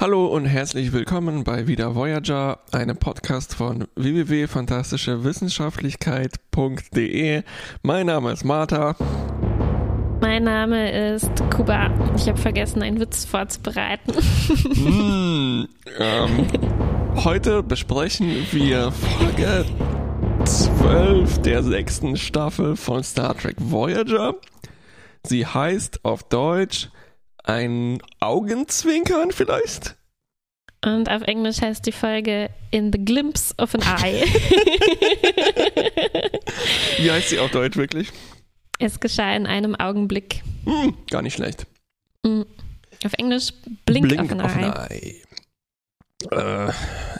Hallo und herzlich willkommen bei Wieder Voyager, einem Podcast von www.fantastischewissenschaftlichkeit.de. Mein Name ist Martha. Mein Name ist Kuba. Ich habe vergessen, einen Witz vorzubereiten. mm, ähm, heute besprechen wir Folge 12 der sechsten Staffel von Star Trek Voyager. Sie heißt auf Deutsch ein Augenzwinkern vielleicht? Und auf Englisch heißt die Folge In the Glimpse of an Eye. Wie heißt sie auf Deutsch wirklich? Es geschah in einem Augenblick. Hm, gar nicht schlecht. Hm. Auf Englisch Blink, Blink of an of Eye. an Eye. Äh,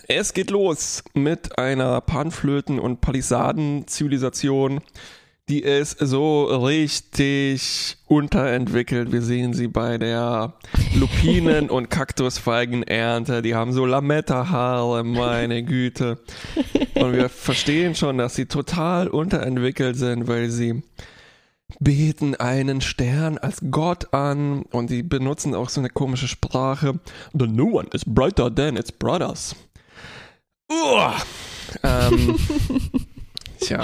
es geht los mit einer Panflöten- und Palisaden-Zivilisation die ist so richtig unterentwickelt. Wir sehen sie bei der Lupinen- und Kaktusfeigenernte. Die haben so Lametta-Haare, meine Güte. Und wir verstehen schon, dass sie total unterentwickelt sind, weil sie beten einen Stern als Gott an und sie benutzen auch so eine komische Sprache. The new one is brighter than its brothers. Uah. Ähm, tja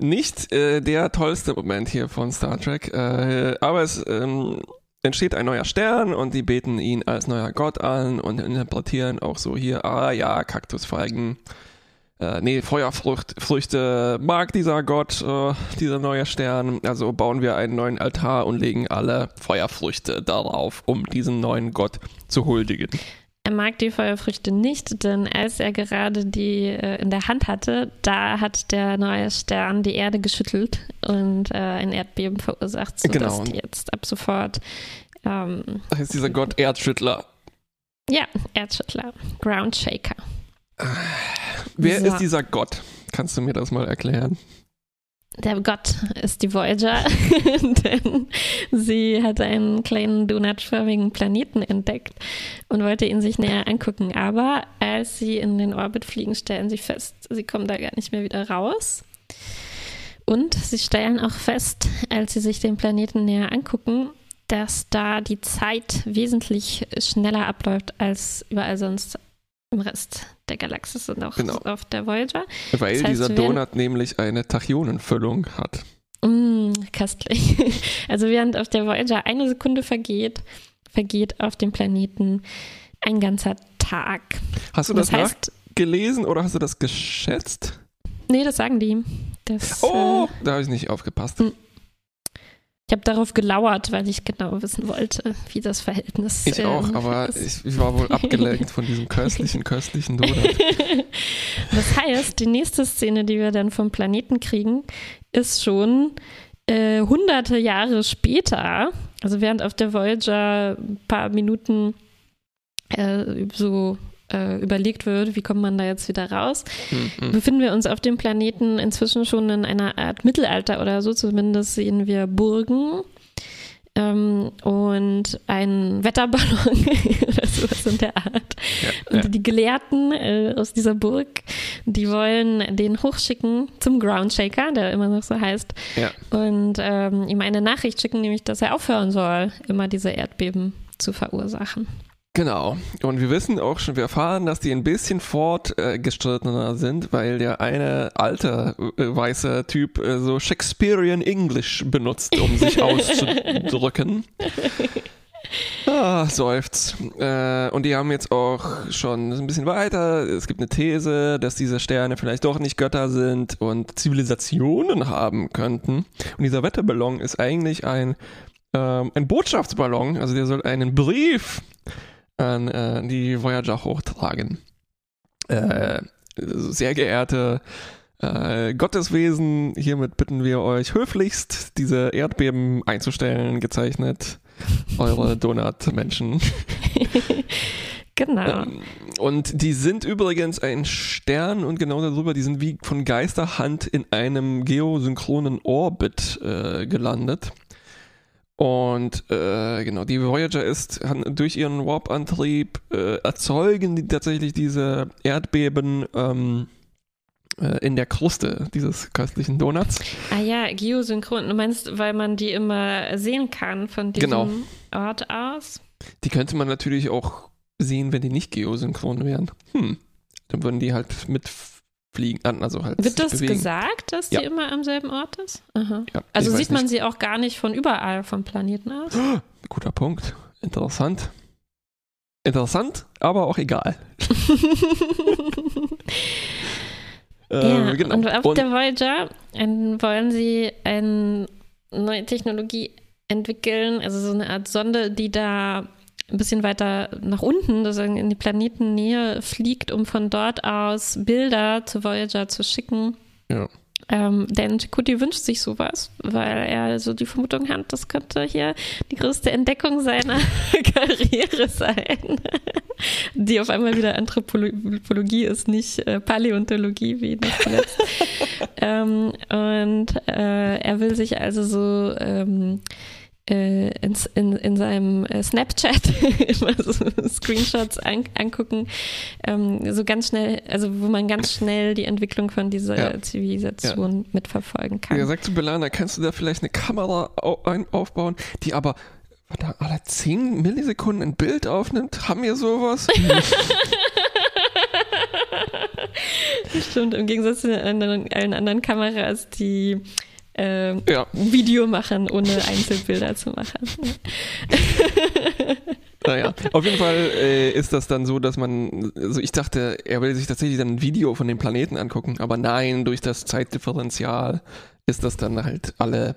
nicht äh, der tollste Moment hier von Star Trek, äh, aber es ähm, entsteht ein neuer Stern und die beten ihn als neuer Gott an und interpretieren auch so hier, ah ja, Kaktusfeigen, äh, nee, Feuerfrüchte mag dieser Gott, äh, dieser neue Stern, also bauen wir einen neuen Altar und legen alle Feuerfrüchte darauf, um diesen neuen Gott zu huldigen. Er mag die Feuerfrüchte nicht, denn als er gerade die äh, in der Hand hatte, da hat der neue Stern die Erde geschüttelt und äh, ein Erdbeben verursacht, sodass Genau. die jetzt ab sofort ähm, Das heißt dieser Gott Erdschüttler. ja, Erdschüttler, Ground Shaker. Wer So. ist dieser Gott? Kannst du mir das mal erklären? Der Gott ist die Voyager, denn sie hat einen kleinen donutförmigen Planeten entdeckt und wollte ihn sich näher angucken. Aber als sie in den Orbit fliegen, stellen sie fest, sie kommen da gar nicht mehr wieder raus. Und sie stellen auch fest, als sie sich den Planeten näher angucken, dass da die Zeit wesentlich schneller abläuft als überall sonst im Rest der Galaxis und auch Genau. auf der Voyager. Weil Das heißt, dieser Donut nämlich eine Tachionenfüllung hat. Mm, köstlich. Also während auf der Voyager eine Sekunde vergeht, vergeht auf dem Planeten ein ganzer Tag. Hast du das, Das heißt, nachgelesen oder hast du das geschätzt? nee, das sagen die. Das, Oh, äh, da habe ich nicht aufgepasst. Ich habe darauf gelauert, weil ich genau wissen wollte, wie das Verhältnis Ich auch, aber ist. ich, ich war wohl abgelenkt von diesem köstlichen, köstlichen Donut. Das heißt, die nächste Szene, die wir dann vom Planeten kriegen, ist schon äh, hunderte Jahre später. Also während auf der Voyager ein paar Minuten äh, so äh, überlegt wird, wie kommt man da jetzt wieder raus, Mhm. befinden wir uns auf dem Planeten inzwischen schon in einer Art Mittelalter oder so. Zumindest sehen wir Burgen. Ähm, und einen Wetterballon oder sowas in der Art. Ja, ja. Und die Gelehrten äh, aus dieser Burg, die wollen den hochschicken zum Groundshaker, der immer noch so heißt, Ja. und ähm, ihm eine Nachricht schicken, nämlich, dass er aufhören soll, immer diese Erdbeben zu verursachen. Genau. Und wir wissen auch schon, wir erfahren, dass die ein bisschen fortgestrittener sind, weil der eine alte äh, weiße Typ äh, so Shakespearean English benutzt, um sich auszudrücken. Ah, seufzt. Äh, und die haben jetzt auch schon ein bisschen weiter. Es gibt eine These, dass diese Sterne vielleicht doch nicht Götter sind und Zivilisationen haben könnten. Und dieser Wetterballon ist eigentlich ein, ähm, ein Botschaftsballon. Also der soll einen Brief an äh, die Voyager hochtragen. Äh, sehr geehrte äh, Gotteswesen, hiermit bitten wir euch höflichst, diese Erdbeben einzustellen, gezeichnet eure Donut-Menschen. Genau. Ähm, und die sind übrigens ein Stern und genau darüber, die sind wie von Geisterhand in einem geosynchronen Orbit äh, gelandet. Und äh, genau, die Voyager ist durch ihren Warp-Antrieb äh, erzeugen die tatsächlich diese Erdbeben ähm, äh, in der Kruste dieses köstlichen Donuts. Ah ja, geosynchron. Du meinst, weil man die immer sehen kann von diesem Genau. Ort aus? Die könnte man natürlich auch sehen, wenn die nicht geosynchron wären? Hm, dann würden die halt mitfliegen, also halt Wird das bewegen. gesagt, dass Ja. die immer am selben Ort ist? Aha. Ja, Also sieht man nicht. sie auch gar nicht von überall vom Planeten aus? Guter Punkt. Interessant. Interessant, aber auch egal. ja, Äh, genau. und auf Und- der Voyager ähm, wollen sie eine neue Technologie entwickeln, also so eine Art Sonde, die da ein bisschen weiter nach unten, sozusagen in die Planetennähe fliegt, um von dort aus Bilder zu Voyager zu schicken. Ja. Ähm, denn Chakotay wünscht sich sowas, weil er so die Vermutung hat, das könnte hier die größte Entdeckung seiner Karriere sein. die auf einmal wieder Anthropologie ist, nicht äh, Paläontologie wie noch zuletzt. ähm, und äh, er will sich also so ähm, äh, ins, in, in seinem äh, Snapchat immer so Screenshots an, angucken, ähm, so ganz schnell, also wo man ganz schnell die Entwicklung von dieser Ja. Zivilisation mitverfolgen kann. Er sagt zu Belana, kannst du da vielleicht eine Kamera au aufbauen, die aber alle 10 Millisekunden ein Bild aufnimmt? Haben wir sowas? Stimmt, im Gegensatz zu anderen, allen anderen Kameras, die ähm, ja. Video machen, ohne Einzelbilder zu machen. Naja, auf jeden Fall äh, ist das dann so, dass man, also ich dachte, er will sich tatsächlich dann ein Video von den Planeten angucken, aber nein, durch das Zeitdifferenzial ist das dann halt alle,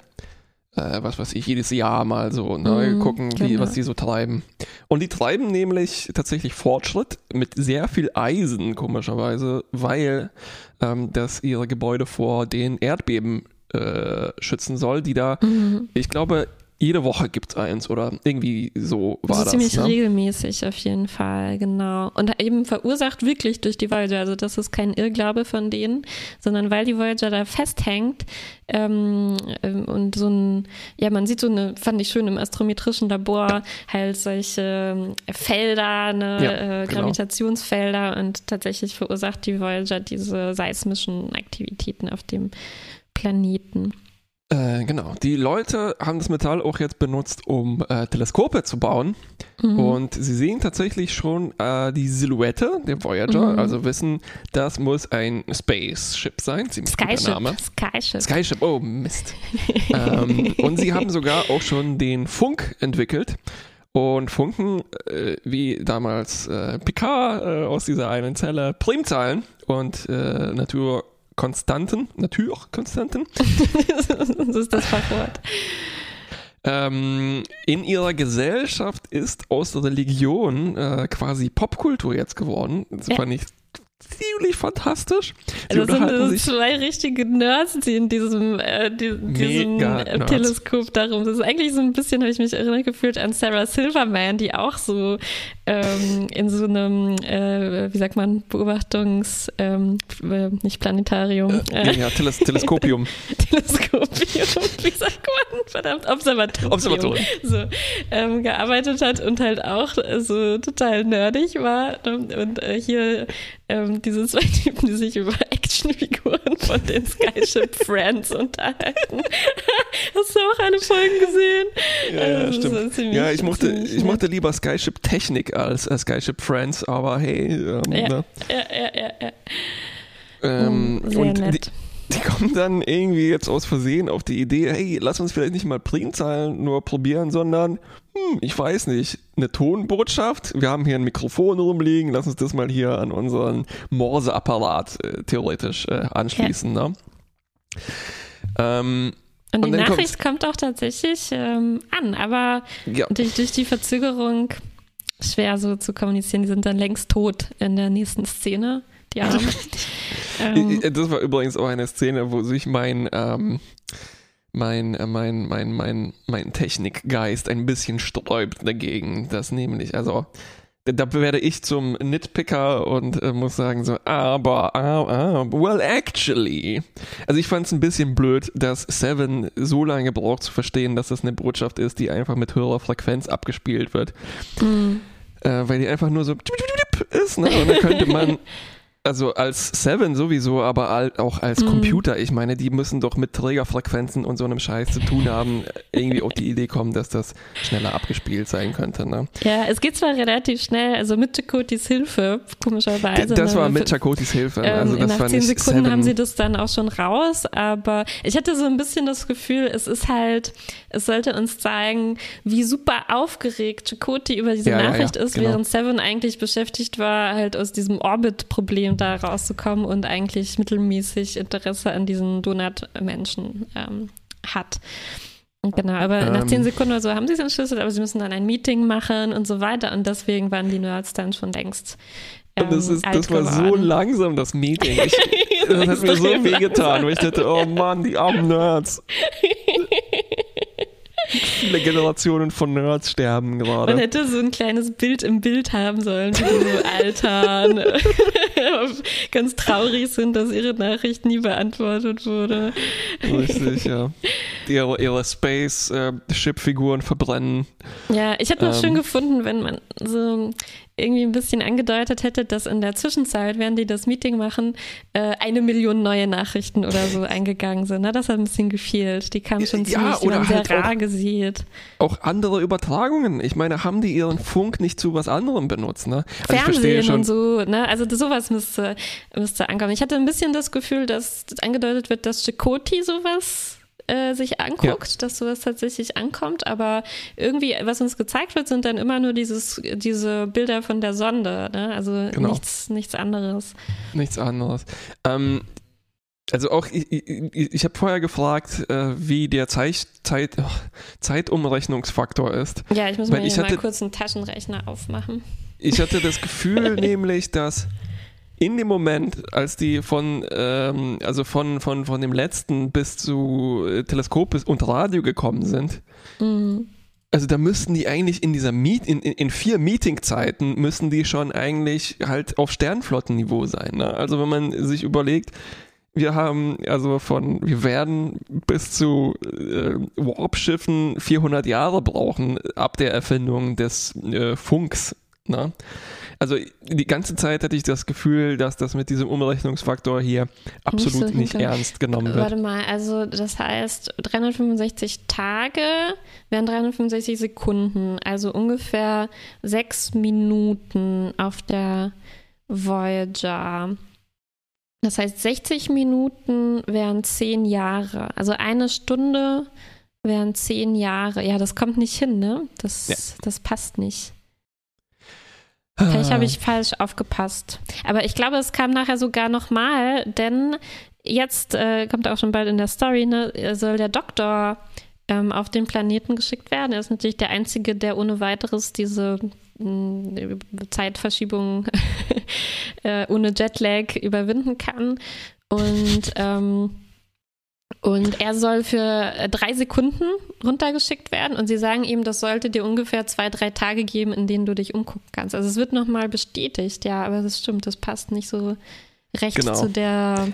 äh, was weiß ich, jedes Jahr mal so, ne, Mhm, gucken, wie, genau. was die so treiben. Und die treiben nämlich tatsächlich Fortschritt mit sehr viel Eisen, komischerweise, weil ähm, das ihre Gebäude vor den Erdbeben äh, schützen soll, die da, Mhm. ich glaube, jede Woche gibt es eins oder irgendwie so war Also das. ziemlich ne? regelmäßig auf jeden Fall, genau. Und eben verursacht wirklich durch die Voyager. Also das ist kein Irrglaube von denen, sondern weil die Voyager da festhängt ähm, ähm, und so ein, ja, man sieht so eine, fand ich schön im astrometrischen Labor, halt solche ähm, Felder, ne, Ja, äh, genau. Gravitationsfelder und tatsächlich verursacht die Voyager diese seismischen Aktivitäten auf dem Planeten. Äh, genau. Die Leute haben das Metall auch jetzt benutzt, um äh, Teleskope zu bauen. Mhm. Und sie sehen tatsächlich schon äh, die Silhouette der Voyager, Mhm. also wissen, das muss ein Spaceship sein. Ziemlich Skyship, Name. Skyship. Skyship, oh Mist. ähm, und sie haben sogar auch schon den Funk entwickelt. Und Funken, äh, wie damals äh, Picard äh, aus dieser einen Zelle, Primzahlen und äh, Naturkonstanten, Naturkonstanten das ist das Fachwort. Ähm, in ihrer Gesellschaft ist aus Religion äh, quasi Popkultur jetzt geworden. Das Ja. fand ich ziemlich fantastisch. Sie Also das sind unterhalten so sich. zwei richtige Nerds, die in diesem, äh, die, diesem äh. Teleskop darum. Das ist eigentlich so ein bisschen, habe ich mich erinnert gefühlt an Sarah Silverman, die auch so ähm, in so einem, äh, wie sagt man, Beobachtungs, ähm, äh, nicht Planetarium, Ja, äh, ja, Teles Teleskopium. Teleskopium, wie sagt man, verdammt, Observatorium, Observatorium. So, ähm, gearbeitet hat und halt auch äh, so total nerdig war. ne? Und äh, hier ähm, diese zwei Typen, die sich über Actionfiguren von den Skyship Friends unterhalten. Hast du auch alle Folgen gesehen? Ja, ja, Also, stimmt. ziemlich- ja, ich mochte, ich mochte lieber Skyship Technik als äh, Skyship Friends, aber hey, ähm, Ja. ne? Ja, ja, ja, ja. ähm, Mm, Sehr und die, nett. die kommen dann irgendwie jetzt aus Versehen auf die Idee, hey, lass uns vielleicht nicht mal Primzahlen nur probieren, sondern, hm, ich weiß nicht, eine Tonbotschaft. Wir haben hier ein Mikrofon rumliegen, lass uns das mal hier an unseren Morseapparat äh, theoretisch äh, anschließen. Ne? Ähm, Und die und dann Nachricht kommt auch tatsächlich ähm, an, aber ja, durch, durch die Verzögerung schwer so zu kommunizieren. Die sind dann längst tot in der nächsten Szene, die Armen. ähm, Äh, Das war übrigens auch eine Szene, wo sich mein, ähm, mein, äh, mein, mein, mein, mein Technikgeist ein bisschen sträubt dagegen. Das nämlich, also, da- werde ich zum Nitpicker und äh, muss sagen so, aber, ah, well, actually. Also ich fand es ein bisschen blöd, dass Seven so lange braucht zu verstehen, dass das eine Botschaft ist, die einfach mit höherer Frequenz abgespielt wird. mh. Äh, weil die einfach nur so ist, ne? Und dann könnte man also als Seven sowieso, aber auch als Mhm. Computer. Ich meine, die müssen doch mit Trägerfrequenzen und so einem Scheiß zu tun haben, irgendwie auf die Idee kommen, dass das schneller abgespielt sein könnte. Ne? Ja, es geht zwar relativ schnell, also mit Jacotis Hilfe, komischerweise. das ne, war mit Chakotis Hilfe. Ähm, also das nach zehn Sekunden Seven. haben sie das dann auch schon raus, aber ich hatte so ein bisschen das Gefühl, es ist halt, es sollte uns zeigen, wie super aufgeregt Chakoti über diese Ja, ja, ja, Nachricht ist, genau. während Seven eigentlich beschäftigt war, halt aus diesem Orbit-Problem da rauszukommen und eigentlich mittelmäßig Interesse an diesen Donut-Menschen ähm, hat. Genau, aber nach Ähm. zehn Sekunden oder so haben sie es entschlüsselt, aber sie müssen dann ein Meeting machen und so weiter und deswegen waren die Nerds dann schon längst Und das, ähm, ist, das war so langsam, das Meeting. Ich, das hat mir so Extrem wehgetan, weil ich dachte, oh Mann, die armen Nerds. Viele Generationen von Nerds sterben Man gerade. hätte so ein kleines Bild im Bild haben sollen, wie die so altern, ganz traurig sind, dass ihre Nachricht nie beantwortet wurde. Richtig, ja. Ihre, ihre Space-Ship-Figuren verbrennen. Ja, ich hätte noch Ähm. schön gefunden, wenn man so irgendwie ein bisschen angedeutet hätte, dass in der Zwischenzeit, während die das Meeting machen, äh, eine Million neue Nachrichten oder so eingegangen sind. Na, das hat ein bisschen gefehlt. Die kamen schon ziemlich, die oder sehr halt auch- rar gesät. Auch andere Übertragungen. Ich meine, haben die ihren Funk nicht zu was anderem benutzt, ne? Also Fernsehen schon. und so, ne? Also sowas müsste, müsste ankommen. Ich hatte ein bisschen das Gefühl, dass angedeutet wird, dass Chakoti sowas äh, sich anguckt, dass sowas tatsächlich ankommt, aber irgendwie, was uns gezeigt wird, sind dann immer nur dieses, diese Bilder von der Sonde, ne? Also Genau. nichts, nichts anderes. Nichts anderes. Ähm, also auch, ich, ich, ich habe vorher gefragt, äh, wie der Zeit, Zeit, oh, Zeitumrechnungsfaktor ist. Ja, ich muss Weil mal ich hier mal hatte- kurz einen Taschenrechner aufmachen. Ich hatte das Gefühl nämlich, dass in dem Moment, als die von, ähm, also von, von, von dem letzten bis zu äh, Teleskop bis- und Radio gekommen sind, Mhm. also da müssten die eigentlich in dieser Meet, in, in, in vier Meetingzeiten müssen die schon eigentlich halt auf Sternflottenniveau sein. Ne? Also wenn man sich überlegt, wir haben also von, wir werden bis zu äh, Warp-Schiffen 400 Jahre brauchen ab der Erfindung des äh, Funks. Ne? Also die ganze Zeit hatte ich das Gefühl, dass das mit diesem Umrechnungsfaktor hier absolut so nicht, ernst genommen wird. Warte mal, also das heißt 365 Tage wären 365 Sekunden, also ungefähr sechs Minuten auf der Voyager. Das heißt, 60 Minuten wären zehn Jahre. Also eine Stunde wären zehn Jahre. Ja, das kommt nicht hin, ne? Das, Ja. das passt nicht. Vielleicht habe ich falsch aufgepasst. Aber ich glaube, es kam nachher sogar nochmal, denn jetzt äh, kommt auch schon bald in der Story, ne, soll der Doktor ähm, auf den Planeten geschickt werden. Er ist natürlich der Einzige, der ohne weiteres diese mh, Zeitverschiebung äh, ohne Jetlag überwinden kann. Und ähm, und er soll für äh, drei Sekunden runtergeschickt werden und sie sagen ihm, das sollte dir ungefähr zwei, drei Tage geben, in denen du dich umgucken kannst. Also es wird nochmal bestätigt, ja, aber das stimmt, das passt nicht so recht Genau. zu der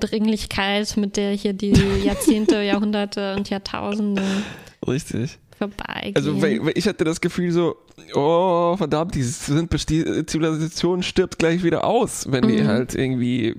Dringlichkeit, mit der hier die Jahrzehnte, Jahrhunderte und Jahrtausende Richtig. Vorbeigehen. Also weil, weil ich hatte das Gefühl so, oh verdammt, die Zivilisation stirbt gleich wieder aus, wenn die Mhm. halt irgendwie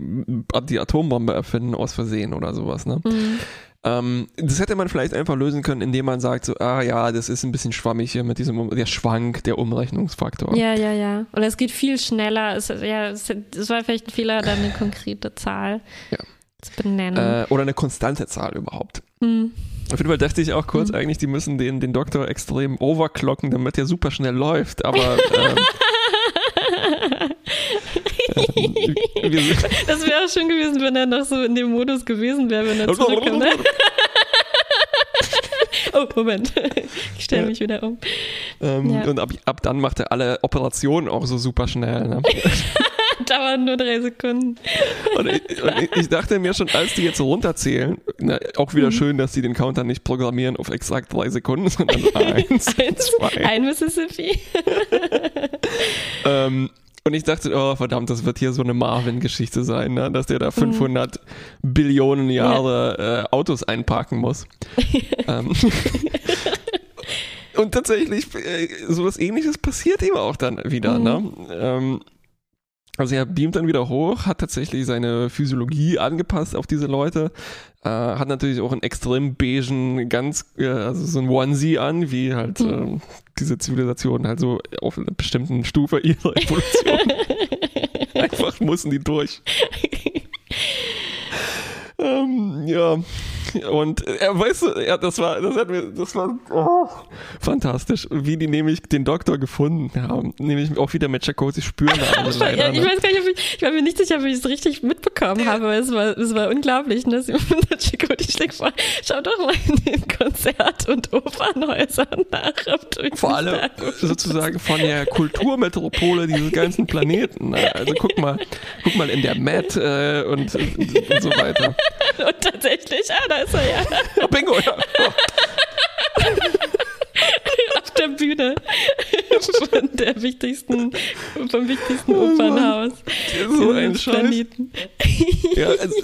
die Atombombe erfinden aus Versehen oder sowas. Ne? Mhm. Ähm, das hätte man vielleicht einfach lösen können, indem man sagt so, ah ja, das ist ein bisschen schwammig hier mit diesem, der Schwank, der Umrechnungsfaktor. Ja, ja, ja. Oder es geht viel schneller. Es, ja, es, es war vielleicht ein Fehler, da eine konkrete Zahl Ja. zu benennen. Äh, oder eine konstante Zahl überhaupt. Hm. Auf jeden Fall dachte ich auch kurz Mhm. eigentlich, die müssen den, den Doktor extrem overclocken, damit er super schnell läuft, aber ähm, ähm, Das wäre auch schön gewesen, wenn er noch so in dem Modus gewesen wäre, wenn er zurückkommt. Ne? oh, Moment. Ich stelle mich wieder um. Ähm, Ja. Und ab, ab dann macht er alle Operationen auch so super schnell. Ne? Dauert nur drei Sekunden. Und, ich, und ich- ich dachte mir schon, als die jetzt so runterzählen, na, auch Mhm. wieder schön, dass die den Counter nicht programmieren auf exakt drei Sekunden, sondern eins, Eins, zwei. ein Mississippi. Ähm, und ich dachte, oh verdammt, das wird hier so eine Marvin-Geschichte sein, ne? dass der da 500 Billionen Jahre äh, Autos einparken muss. ähm, und tatsächlich, äh, sowas ähnliches passiert ihm auch dann wieder. Mhm. Ne? Ähm, Also er beamt dann wieder hoch, hat tatsächlich seine Physiologie angepasst auf diese Leute, äh, hat natürlich auch einen extrem beigen, ganz, äh, also so ein Onesie an, wie halt äh, diese Zivilisation halt so auf einer bestimmten Stufe ihrer Evolution. Einfach mussten die durch. ähm, ja. Und er weißt du, ja, das war, das hat mir, das war oh, fantastisch, wie die nämlich den Doktor gefunden haben. Nämlich auch wieder mit Chakotay spüren. Leider, ja, ich ne? weiß gar nicht, ob ich, ich war mir nicht sicher, ob ich es richtig mitbekommen habe, aber es war, es war unglaublich, ne? Chakotay schlägt vor, schau doch mal in den Konzert- und Opernhäusern nach. Vor allem sozusagen von der Kulturmetropole dieses ganzen Planeten. Ne? Also guck mal, guck mal in der Met äh, und, und so weiter. Und tatsächlich, ah, da ist er ja. Oh, bingo, ja. Oh. Auf der Bühne von der wichtigsten, vom wichtigsten oh Opernhaus. So ein Planeten. Ja, also,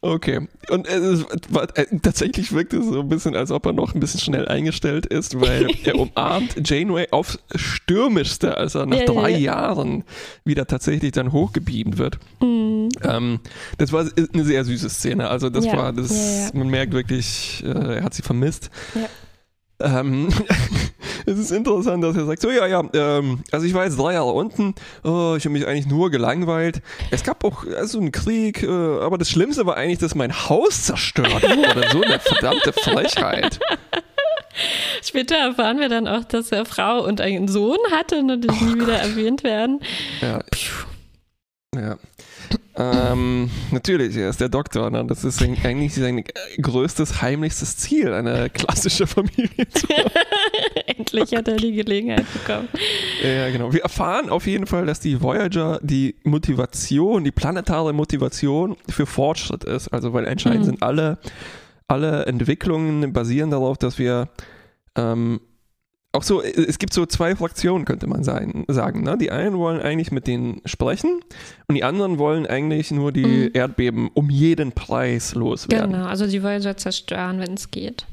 Okay. Und es war, äh, tatsächlich wirkt es so ein bisschen, als ob er noch ein bisschen schnell eingestellt ist, weil er umarmt Janeway aufs Stürmischste, als er nach ja, drei ja. Jahren wieder tatsächlich dann hochgebeamt wird. Mhm. Ähm, das war eine sehr süße Szene. Also das ja. war, das, man merkt wirklich, äh, er hat sie vermisst. Ähm, es ist interessant, dass er sagt, so ja, ja, ähm, also ich war jetzt drei Jahre unten, oh, ich habe mich eigentlich nur gelangweilt. Es gab auch also einen Krieg, äh, aber das Schlimmste war eigentlich, dass mein Haus zerstört wurde. so eine verdammte Frechheit. Später erfahren wir dann auch, dass er Frau und einen Sohn hatte, nur die oh nie wieder erwähnt werden. Ja. Ja. Ähm, natürlich, er ist der Doktor. Ne? Das ist eigentlich sein größtes, heimlichstes Ziel, eine klassische Familie zu haben. Endlich hat er die Gelegenheit bekommen. Ja, genau. Wir erfahren auf jeden Fall, dass die Voyager die Motivation, die planetare Motivation für Fortschritt ist. Also, weil anscheinend mhm. sind alle, alle Entwicklungen basieren darauf, dass wir ähm, auch so, äh, es gibt so zwei Fraktionen, könnte man sein, sagen. Ne? Die einen wollen eigentlich mit denen sprechen und die anderen wollen eigentlich nur die mhm. Erdbeben um jeden Preis loswerden. Genau, also die wollen so zerstören, wenn es geht.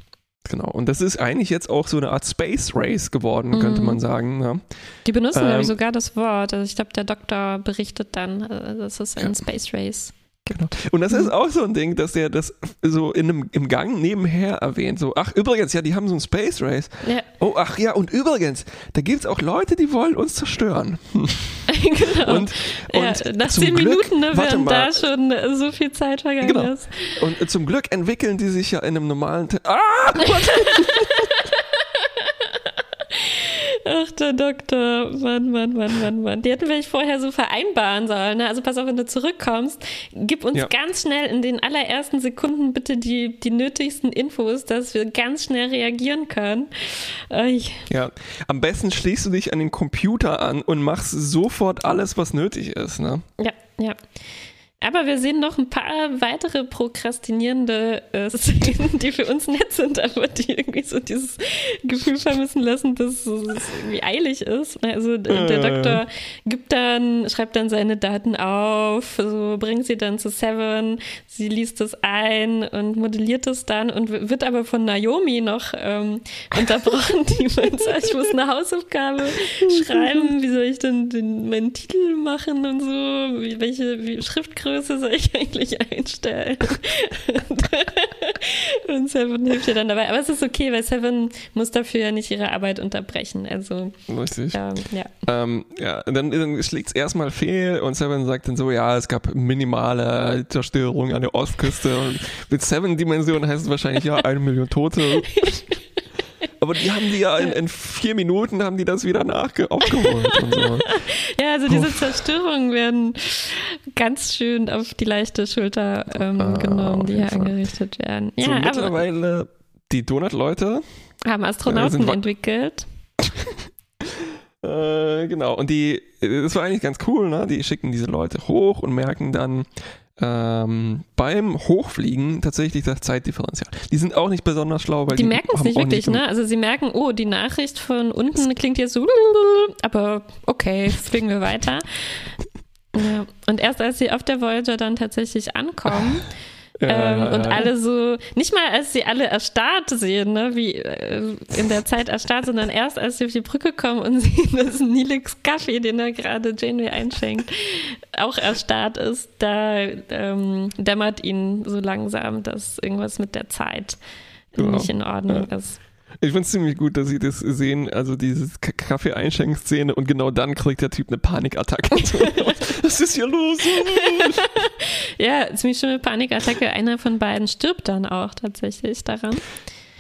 Genau, und das ist eigentlich jetzt auch so eine Art Space Race geworden, mhm. könnte man sagen. Ne? Die benutzen, ähm, glaube ich, sogar das Wort. Also ich glaube, der Doktor berichtet dann, äh, das ist ein ja. Space Race. Genau. Und das ist auch so ein Ding, dass der das so in einem, im Gang nebenher erwähnt. So, ach, übrigens, ja, die haben so ein Space Race. Ja. Oh, ach ja, und übrigens, da gibt es auch Leute, die wollen uns zerstören. genau. Und, und ja, nach zehn Glück, Minuten, ne, während da schon so viel Zeit vergangen genau. ist. Und zum Glück entwickeln die sich ja in einem normalen. Te ah! Ach, der Doktor. Mann, Mann, Mann, Mann, Mann. Die hätten vielleicht vorher so vereinbaren sollen. Ne? Also pass auf, wenn du zurückkommst, gib uns ja. ganz schnell in den allerersten Sekunden bitte die, die nötigsten Infos, dass wir ganz schnell reagieren können. Äh, ja, am besten schließt du dich an den Computer an und machst sofort alles, was nötig ist. Ne? Ja, ja. Aber wir sehen noch ein paar weitere prokrastinierende äh, Szenen, die für uns nett sind, aber die irgendwie so dieses Gefühl vermissen lassen, dass es irgendwie eilig ist. Also der äh. Doktor gibt dann, schreibt dann seine Daten auf, so bringt sie dann zu Seven, sie liest es ein und modelliert es dann und wird aber von Naomi noch ähm, unterbrochen, die meint, ich muss eine Hausaufgabe schreiben, wie soll ich denn den, meinen Titel machen und so, wie, welche wie Schriftgröße Soll ich eigentlich einstellen? und Seven hilft ihr dann dabei. Aber es ist okay, weil Seven muss dafür ja nicht ihre Arbeit unterbrechen. Also, Richtig. Ähm, ja. Ähm, ja, dann, dann schlägt es erstmal fehl und Seven sagt dann so, ja, es gab minimale Zerstörung an der Ostküste. Und mit Seven-Dimensionen heißt es wahrscheinlich, ja, eine Million Tote. Aber die haben die ja in, in vier Minuten haben die das wieder nachge aufgeholt und so. Ja, also diese Zerstörungen werden ganz schön auf die leichte Schulter ähm, ah, genommen, die hier Fall. angerichtet werden. Ja, so, mittlerweile die Donut-Leute haben Astronauten äh, entwickelt. äh, genau, und die, das war eigentlich ganz cool, ne? Die schicken diese Leute hoch und merken dann, ähm, beim Hochfliegen tatsächlich das Zeitdifferenzial. Die sind auch nicht besonders schlau, weil die, die merken es nicht wirklich, nicht ne? Also sie merken, oh, die Nachricht von unten klingt jetzt so, aber okay, fliegen wir weiter. Ja. Und erst als sie auf der Voyager dann tatsächlich ankommen, ähm, ja, und alle so, nicht mal als sie alle erstarrt sehen, ne, wie äh, in der Zeit erstarrt, sondern erst als sie auf die Brücke kommen und sehen, dass Nilix Kaffee, den er gerade Janeway einschenkt, auch erstarrt ist, da ähm, dämmert ihnen so langsam, dass irgendwas mit der Zeit genau. nicht in Ordnung ja. ist. Ich finde es ziemlich gut, dass sie das sehen, also diese Kaffee-Einschenkszene und genau dann kriegt der Typ eine Panikattacke. Was ist hier los? ja, ziemlich schöne Panikattacke. Einer von beiden stirbt dann auch tatsächlich daran.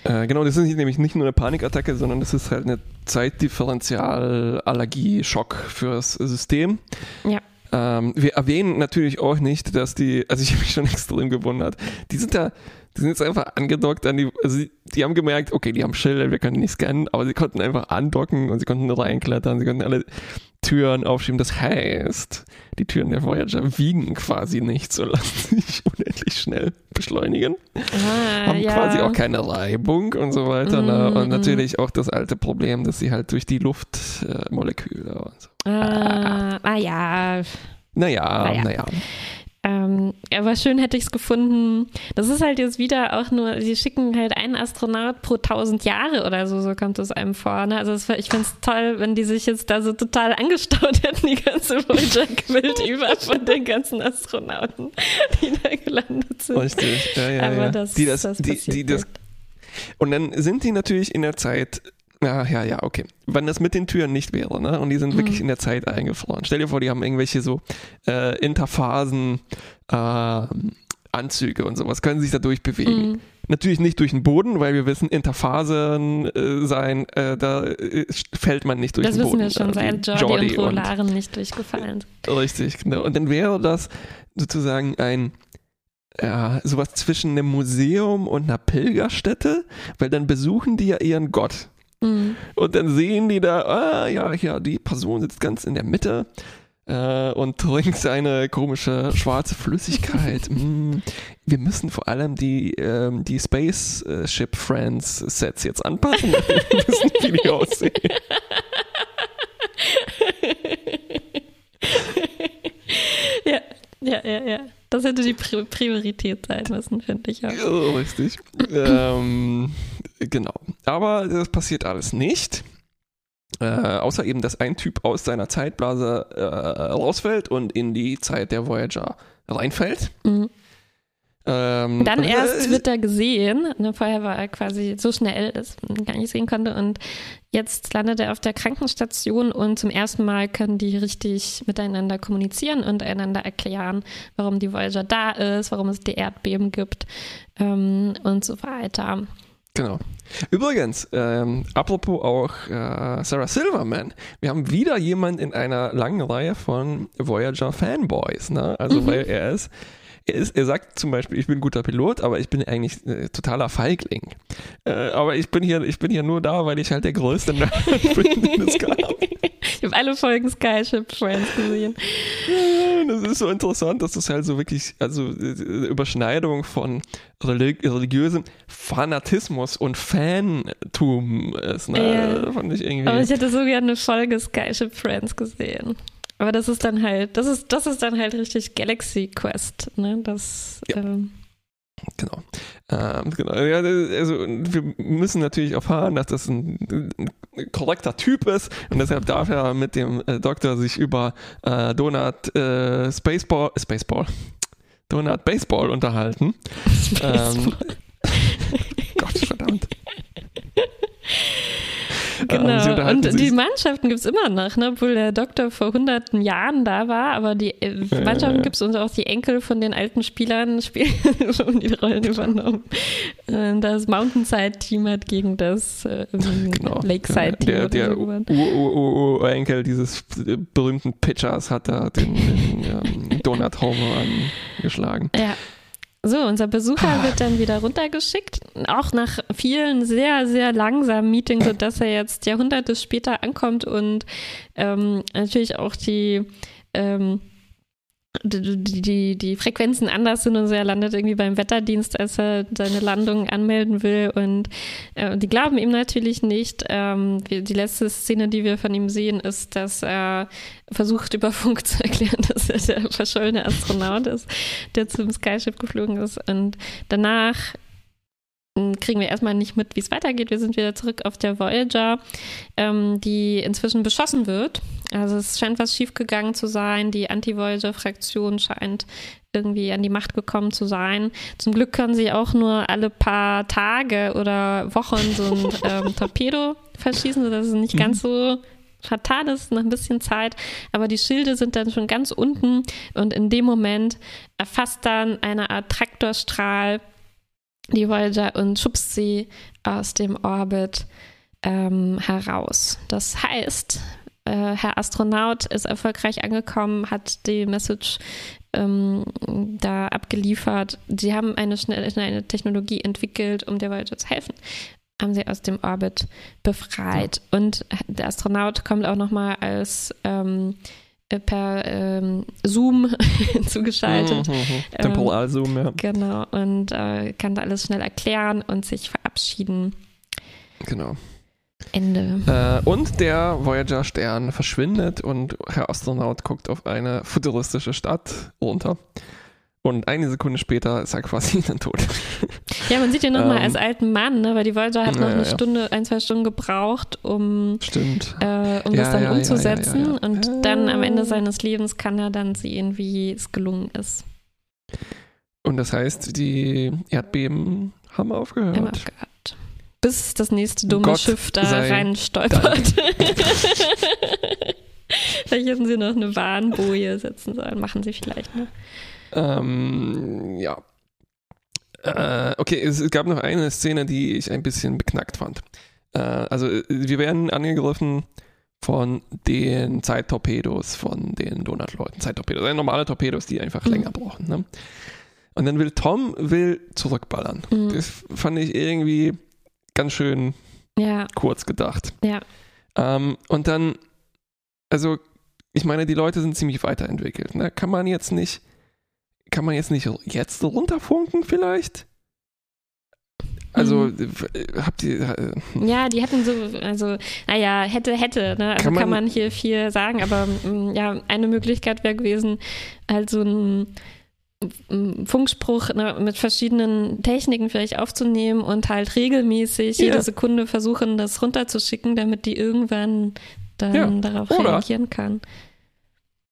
Äh, genau, das ist nämlich nicht nur eine Panikattacke, sondern das ist halt eine Zeitdifferential-Allergie-Schock fürs System. Ja. Ähm, wir erwähnen natürlich auch nicht, dass die, also ich habe mich schon extrem gewundert, die sind da die sind jetzt einfach angedockt an die, also die, die haben gemerkt, okay, die haben Schilder, wir können nicht scannen, aber sie konnten einfach andocken und sie konnten reinklettern, sie konnten alle Türen aufschieben. Das heißt, die Türen der Voyager wiegen quasi nicht, so lassen sich unendlich schnell beschleunigen. Ah, haben ja. quasi auch keine Reibung und so weiter. Mm, ne? Und mm. natürlich auch das alte Problem, dass sie halt durch die Luftmoleküle äh, und so. Ah, ah ja. Naja, naja. naja. Ähm, aber schön hätte ich es gefunden. Das ist halt jetzt wieder auch nur, sie schicken halt einen Astronaut pro tausend Jahre oder so, so kommt es einem vor. Ne? Also ich finde es toll, wenn die sich jetzt da so total angestaut hätten, die ganze Voyager quillt über von den ganzen Astronauten, die da gelandet sind. Richtig, ja, ja. Aber ja. das, die das, das die, die das, und dann sind die natürlich in der Zeit ja, ja, ja, okay. Wenn das mit den Türen nicht wäre, ne? Und die sind mhm. wirklich in der Zeit eingefroren. Stell dir vor, die haben irgendwelche so äh, Interphasen, äh, Anzüge und sowas, können sich da durchbewegen. Mhm. Natürlich nicht durch den Boden, weil wir wissen, Interphasen äh, sein, äh, da äh, fällt man nicht durch das den Boden. Das wissen wir schon, seit Jordi, Jordi und Polaren nicht durchgefallen sind. Richtig, genau. Und dann wäre das sozusagen ein ja, sowas zwischen einem Museum und einer Pilgerstätte, weil dann besuchen die ja ihren Gott. Mhm. Und dann sehen die da, ah ja, ja, die Person sitzt ganz in der Mitte äh, und trinkt seine komische schwarze Flüssigkeit. mm, wir müssen vor allem die, ähm, die Spaceship Friends Sets jetzt anpassen. wir wissen, wie die aussehen. ja, ja, ja, ja. Das hätte die Priorität sein müssen, finde ich auch. Ja, richtig. ähm, genau. Aber das passiert alles nicht. Äh, außer eben, dass ein Typ aus seiner Zeitblase äh, rausfällt und in die Zeit der Voyager reinfällt. Mhm. Ähm, Dann erst wird er gesehen. Ne, vorher war er quasi so schnell, dass man gar nicht sehen konnte. Und jetzt landet er auf der Krankenstation und zum ersten Mal können die richtig miteinander kommunizieren und einander erklären, warum die Voyager da ist, warum es die Erdbeben gibt ähm, und so weiter. Genau. Übrigens, ähm, apropos auch äh, Sarah Silverman, wir haben wieder jemand in einer langen Reihe von Voyager Fanboys, ne? Also mhm. weil er ist er, ist, er sagt zum Beispiel, ich bin ein guter Pilot, aber ich bin eigentlich äh, totaler Feigling. Äh, aber ich bin, hier, ich bin hier nur da, weil ich halt der größte Nerd bin, den es gab. Habe alle Folgen Skyship Friends gesehen. Das ist so interessant, dass das halt so wirklich, also äh, Überschneidung von religi religiösem Fanatismus und Fantum ist. Ne? Ja. Fand ich irgendwie. Aber ich hätte so gerne eine Folge Skyship Friends gesehen. Aber das ist dann halt, das ist, das ist dann halt richtig Galaxy Quest, ne? Das, ja. ähm, Genau. Ähm, genau. Ja, also wir müssen natürlich erfahren, dass das ein, ein, korrekter Typ ist und deshalb darf er mit dem äh, Doktor sich über äh, Donut äh, Spaceball, Spaceball, Donut Baseball unterhalten. Baseball. Ähm, Gott, verdammt. Genau, ähm, und die Mannschaften gibt es immer noch, ne? obwohl der Doktor vor hunderten Jahren da war, aber die äh, Mannschaften gibt es und auch die Enkel von den alten Spielern spielen schon die Rollen übernommen. Äh, das Mountainside-Team hat gegen das äh, genau. Lakeside-Team. Der, der Urenkel dieses berühmten Pitchers hat da den, den ähm, Donut Homer angeschlagen. Ja. So, unser Besucher wird dann wieder runtergeschickt, auch nach vielen sehr, sehr langsamen Meetings, sodass er jetzt Jahrhunderte später ankommt und ähm, natürlich auch die ähm, die, die, die Frequenzen anders sind und so. Er landet irgendwie beim Wetterdienst, als er seine Landung anmelden will. Und äh, die glauben ihm natürlich nicht. Ähm, die letzte Szene, die wir von ihm sehen, ist, dass er versucht, über Funk zu erklären, dass er der verschollene Astronaut ist, der zum Skyship geflogen ist. Und danach kriegen wir erstmal nicht mit, wie es weitergeht. Wir sind wieder zurück auf der Voyager, ähm, die inzwischen beschossen wird. Also es scheint was schiefgegangen zu sein. Die Anti-Voyager-Fraktion scheint irgendwie an die Macht gekommen zu sein. Zum Glück können sie auch nur alle paar Tage oder Wochen so ein ähm, Torpedo verschießen, sodass es nicht ganz so fatal ist, noch ein bisschen Zeit, aber die Schilde sind dann schon ganz unten und in dem Moment erfasst dann eine Art Traktorstrahl die Voyager und schubst sie aus dem Orbit ähm, heraus. Das heißt, äh, Herr Astronaut ist erfolgreich angekommen, hat die Message ähm, da abgeliefert. Sie haben eine, schnelle, eine Technologie entwickelt, um der Voyager zu helfen. Haben sie aus dem Orbit befreit. Ja. Und der Astronaut kommt auch nochmal als ähm, äh, per ähm, Zoom zugeschaltet. Mhm, mhm. Temporal-Zoom, ja. Genau, und äh, kann da alles schnell erklären und sich verabschieden. Genau. Ende. Äh, und der Voyager-Stern verschwindet und Herr Astronaut guckt auf eine futuristische Stadt runter. Und eine Sekunde später ist er quasi dann tot. Ja, man sieht ihn nochmal ähm, als alten Mann, ne? weil die Voyager hat noch eine ja. Stunde, ein, zwei Stunden gebraucht, um. Äh, um ja, das dann umzusetzen. Und dann am Ende seines Lebens kann er dann sehen, wie es gelungen ist. Und das heißt, die Erdbeben haben aufgehört. Haben aufgehört. Bis das nächste dumme Gott Schiff da rein stolpert. vielleicht hätten sie noch eine Warnboje setzen sollen. Machen sie vielleicht, ne? Ähm, ja. Äh, okay, es, gab noch eine Szene, die ich ein bisschen beknackt fand. Äh, also, wir werden angegriffen von den Zeittorpedos von den Donutleuten. Zeittorpedos, also normale Torpedos, die einfach mhm. länger brauchen. Ne? Und dann will Tom will zurückballern. Mhm. Das fand ich irgendwie ganz schön ja. kurz gedacht. Ja. Ähm, und dann, also, ich meine, die Leute sind ziemlich weiterentwickelt. Ne? Kann man jetzt nicht kann man jetzt nicht jetzt runterfunken vielleicht? Also mhm. habt ihr. Äh, ja, die hätten so, also, naja, hätte, hätte, ne? Also kann man, kann man hier viel sagen, aber mm, ja, eine Möglichkeit wäre gewesen, halt so ein Funkspruch ne, mit verschiedenen Techniken vielleicht aufzunehmen und halt regelmäßig ja. jede Sekunde versuchen, das runterzuschicken, damit die irgendwann dann ja. darauf Oder reagieren kann.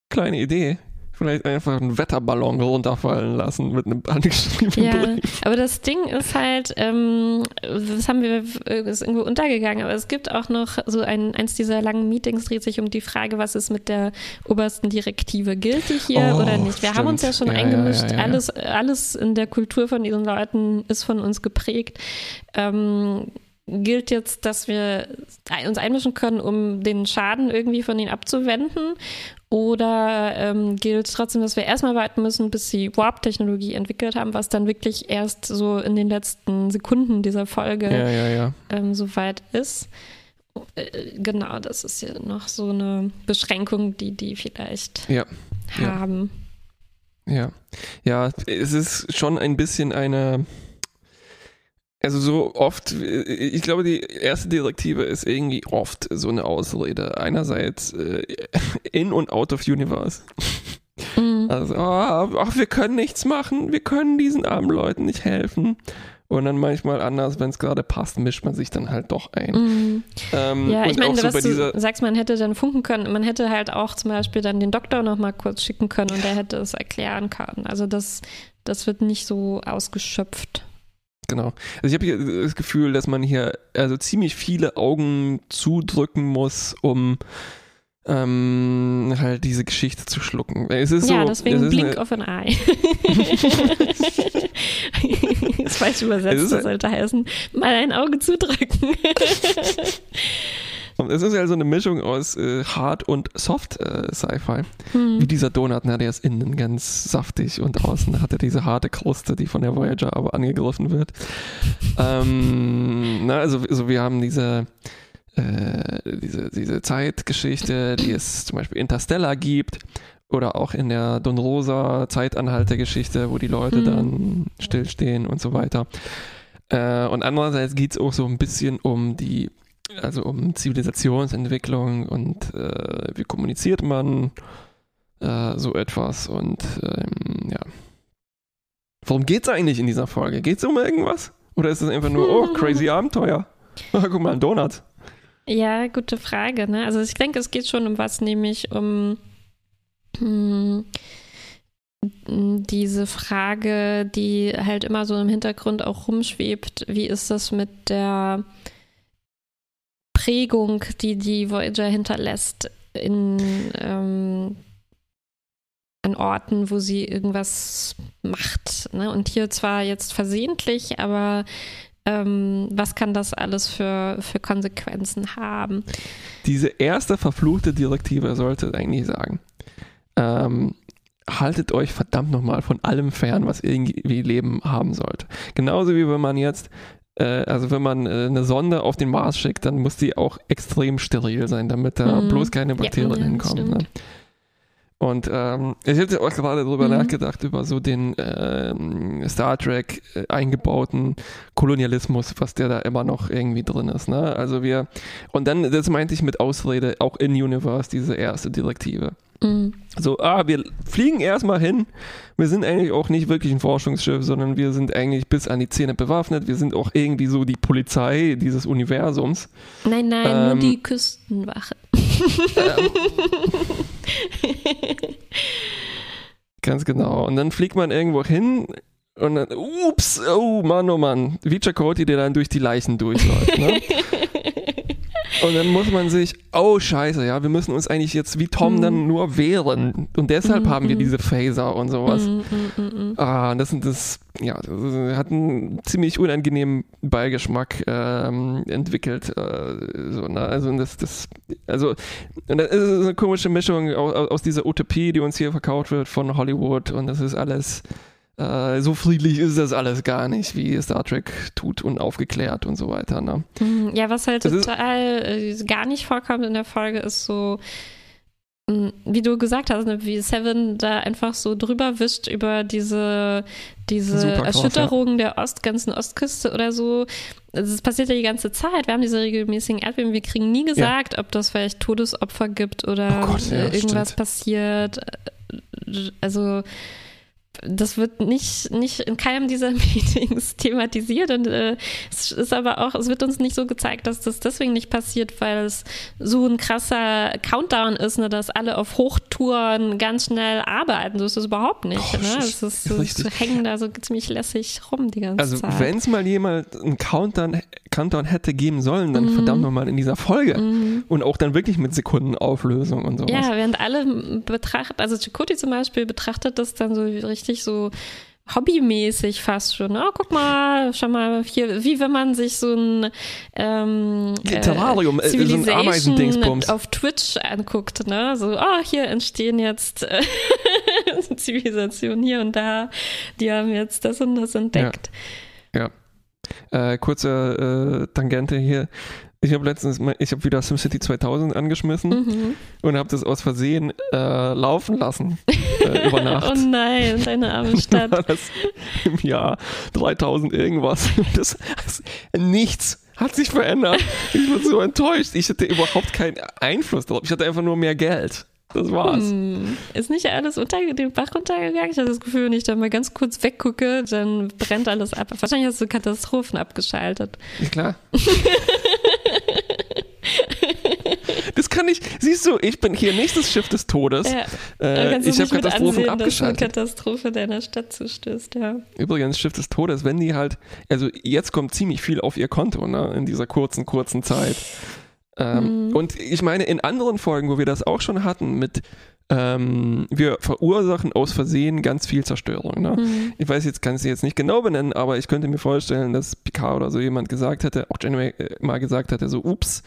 Kleine Idee vielleicht einfach einen Wetterballon runterfallen lassen mit einem angeschriebenen ja, Brief. Aber das Ding ist halt, ähm, das haben wir, ist irgendwo untergegangen, aber es gibt auch noch so ein, eins dieser langen Meetings dreht sich um die Frage, was ist mit der obersten Direktive? Gilt die hier oh, oder nicht? Wir stimmt. haben uns ja schon ja, eingemischt, ja, ja, alles, alles in der Kultur von diesen Leuten ist von uns geprägt. Ähm, gilt jetzt, dass wir uns einmischen können, um den Schaden irgendwie von ihnen abzuwenden? Oder ähm, gilt trotzdem, dass wir erstmal warten müssen, bis sie Warp-Technologie entwickelt haben, was dann wirklich erst so in den letzten Sekunden dieser Folge ja, ja, ja. Ähm, soweit ist? Äh, genau, das ist ja noch so eine Beschränkung, die die vielleicht haben. Ja. ja, es ist schon ein bisschen eine also so oft, ich glaube, die erste Direktive ist irgendwie oft so eine Ausrede. Einerseits äh, in und out of universe. Mhm. Also, oh, ach, wir können nichts machen, wir können diesen armen Leuten nicht helfen. Und dann manchmal anders, wenn es gerade passt, mischt man sich dann halt doch ein. Mhm. Ähm, ja, ich meine, so was du sagst, man hätte dann funken können, man hätte halt auch zum Beispiel dann den Doktor noch mal kurz schicken können und der hätte es erklären können. Also das, das wird nicht so ausgeschöpft genau. Also ich habe das Gefühl, dass man hier also ziemlich viele Augen zudrücken muss, um ähm, halt diese Geschichte zu schlucken. Es ist ja, so, deswegen Blink of an Eye. das falsch übersetzt, das sollte heißen, mal ein Auge zudrücken. Es ist ja so eine Mischung aus äh, Hard und Soft äh, Sci-Fi. Hm. Wie dieser Donut, ne, der ist innen ganz saftig und außen hat er diese harte Kruste, die von der Voyager aber angegriffen wird. ähm, na, also, also wir haben diese, äh, diese, diese Zeitgeschichte, die es zum Beispiel Interstellar gibt. oder auch in der Don Rosa Zeitanhalter-Geschichte, wo die Leute Mhm. dann stillstehen und so weiter. Äh, und andererseits geht es auch so ein bisschen um die, also um Zivilisationsentwicklung und äh, wie kommuniziert man äh, so etwas und ähm, ja. Worum geht's eigentlich in dieser Folge? Geht's um irgendwas? Oder ist es einfach nur, oh, crazy Abenteuer? Guck mal, ein Donut. Ja, gute Frage. Ne? Also ich denke, es geht schon um was, nämlich um hm, diese Frage, die halt immer so im Hintergrund auch rumschwebt. Wie ist das mit der Prägung, die die Voyager hinterlässt in ähm, an Orten, wo sie irgendwas macht. Ne? Und hier zwar jetzt versehentlich, aber ähm, was kann das alles für, für Konsequenzen haben? Diese erste verfluchte Direktive sollte eigentlich sagen, ähm, haltet euch verdammt nochmal von allem fern, was irgendwie Leben haben sollte. Genauso wie wenn man jetzt, also wenn man äh, eine Sonde auf den Mars schickt, dann muss die auch extrem steril sein, damit da Mhm. bloß keine Bakterien Ja, hinkommen. Ne? Und ähm, ich hätte auch gerade darüber Mhm. nachgedacht, über so den ähm, Star Trek äh, eingebauten Kolonialismus, was der da immer noch irgendwie drin ist. Ne? Also wir, und dann, das meinte ich mit Ausrede, auch in Universe, diese erste Direktive. Mhm. So, ah, wir fliegen erstmal hin. Wir sind eigentlich auch nicht wirklich ein Forschungsschiff, sondern wir sind eigentlich bis an die Zähne bewaffnet. Wir sind auch irgendwie so die Polizei dieses Universums. Nein, nein, nur Ähm, die Küstenwache. Ganz genau. Und dann fliegt man irgendwo hin und dann, ups, oh Mann, oh Mann, wie Chakoti, der dann durch die Leichen durchläuft. Ne? Und dann muss man sich, oh Scheiße, ja, wir müssen uns eigentlich jetzt wie Tom Mhm. dann nur wehren. Und deshalb Mhm, haben wir mhm. diese Phaser und sowas. Mm, mm, mm, mm. Ah, das, das, ja, das hat einen ziemlich unangenehmen Beigeschmack ähm, entwickelt. Äh, so, ne? Also das, das, also und das ist eine komische Mischung aus, aus dieser Utopie, die uns hier verkauft wird von Hollywood und das ist alles äh, so friedlich ist das alles gar nicht, wie Star Trek tut und aufgeklärt und so weiter. Ne? Mm, Ja, was halt Das total äh, gar nicht vorkommt in der Folge, ist so, mm, wie du gesagt hast, ne, wie Seven da einfach so drüber wischt über diese, diese Super Erschütterung der Ost, ganzen Ostküste oder so. Also Es passiert ja die ganze Zeit. Wir haben diese regelmäßigen Erdbeben. Wir kriegen nie gesagt, ob das vielleicht Todesopfer gibt oder Oh Gott, ja, äh, irgendwas stimmt. passiert. Also das wird nicht, nicht in keinem dieser Meetings thematisiert und äh, es ist aber auch, es wird uns nicht so gezeigt, dass das deswegen nicht passiert, weil es so ein krasser Countdown ist, ne, dass alle auf Hochtouren ganz schnell arbeiten. So ist es überhaupt nicht. Oh, ne? Es ist, es hängen da so ziemlich lässig rum die ganze Also Zeit. wenn es mal jemand einen Countdown, Countdown hätte geben sollen, dann verdammt nochmal in dieser Folge. Mhm. Und auch dann wirklich mit Sekundenauflösung und sowas. Ja, während alle betrachten, also Chakoti zum Beispiel betrachtet das dann so richtig so hobbymäßig fast schon. Oh, guck mal, schau mal hier, wie wenn man sich so ein ähm, Terrarium, äh, so ein Ameisendingsbums. auf Twitch anguckt, ne? So, oh, hier entstehen jetzt äh, Zivilisationen hier und da, die haben jetzt das und das entdeckt. Äh, kurze äh, Tangente hier. Ich habe letztens, mal- ich habe wieder SimCity 2000 angeschmissen Mhm. und habe das aus Versehen äh, laufen lassen äh, über Nacht. Oh nein, deine arme Stadt. War das im Jahr 3000 irgendwas. Das, das, nichts hat sich verändert. Ich bin so enttäuscht. Ich hatte überhaupt keinen Einfluss darauf. Ich hatte einfach nur mehr Geld. Das war's. Hm. Ist nicht alles unter den Bach runtergegangen? Ich habe das Gefühl, wenn ich da mal ganz kurz weggucke, dann brennt alles ab. Wahrscheinlich hast du Katastrophen abgeschaltet. Ja, klar. Das kann ich, siehst du, ich bin hier nicht das Schiff des Todes. Ja, Äh, ich habe Katastrophen ansehen, dass eine abgeschaltet. Katastrophe deiner Stadt zustößt, ja. Übrigens, Schiff des Todes, wenn die halt, also jetzt kommt ziemlich viel auf ihr Konto, ne, in dieser kurzen, kurzen Zeit. Ähm, Mhm. Und ich meine, in anderen Folgen, wo wir das auch schon hatten, mit ähm, wir verursachen aus Versehen ganz viel Zerstörung. Ne? Mhm. Ich weiß jetzt, kann ich sie jetzt nicht genau benennen, aber ich könnte mir vorstellen, dass Picard oder so jemand gesagt hätte, auch Janeway äh, mal gesagt hätte, so, ups,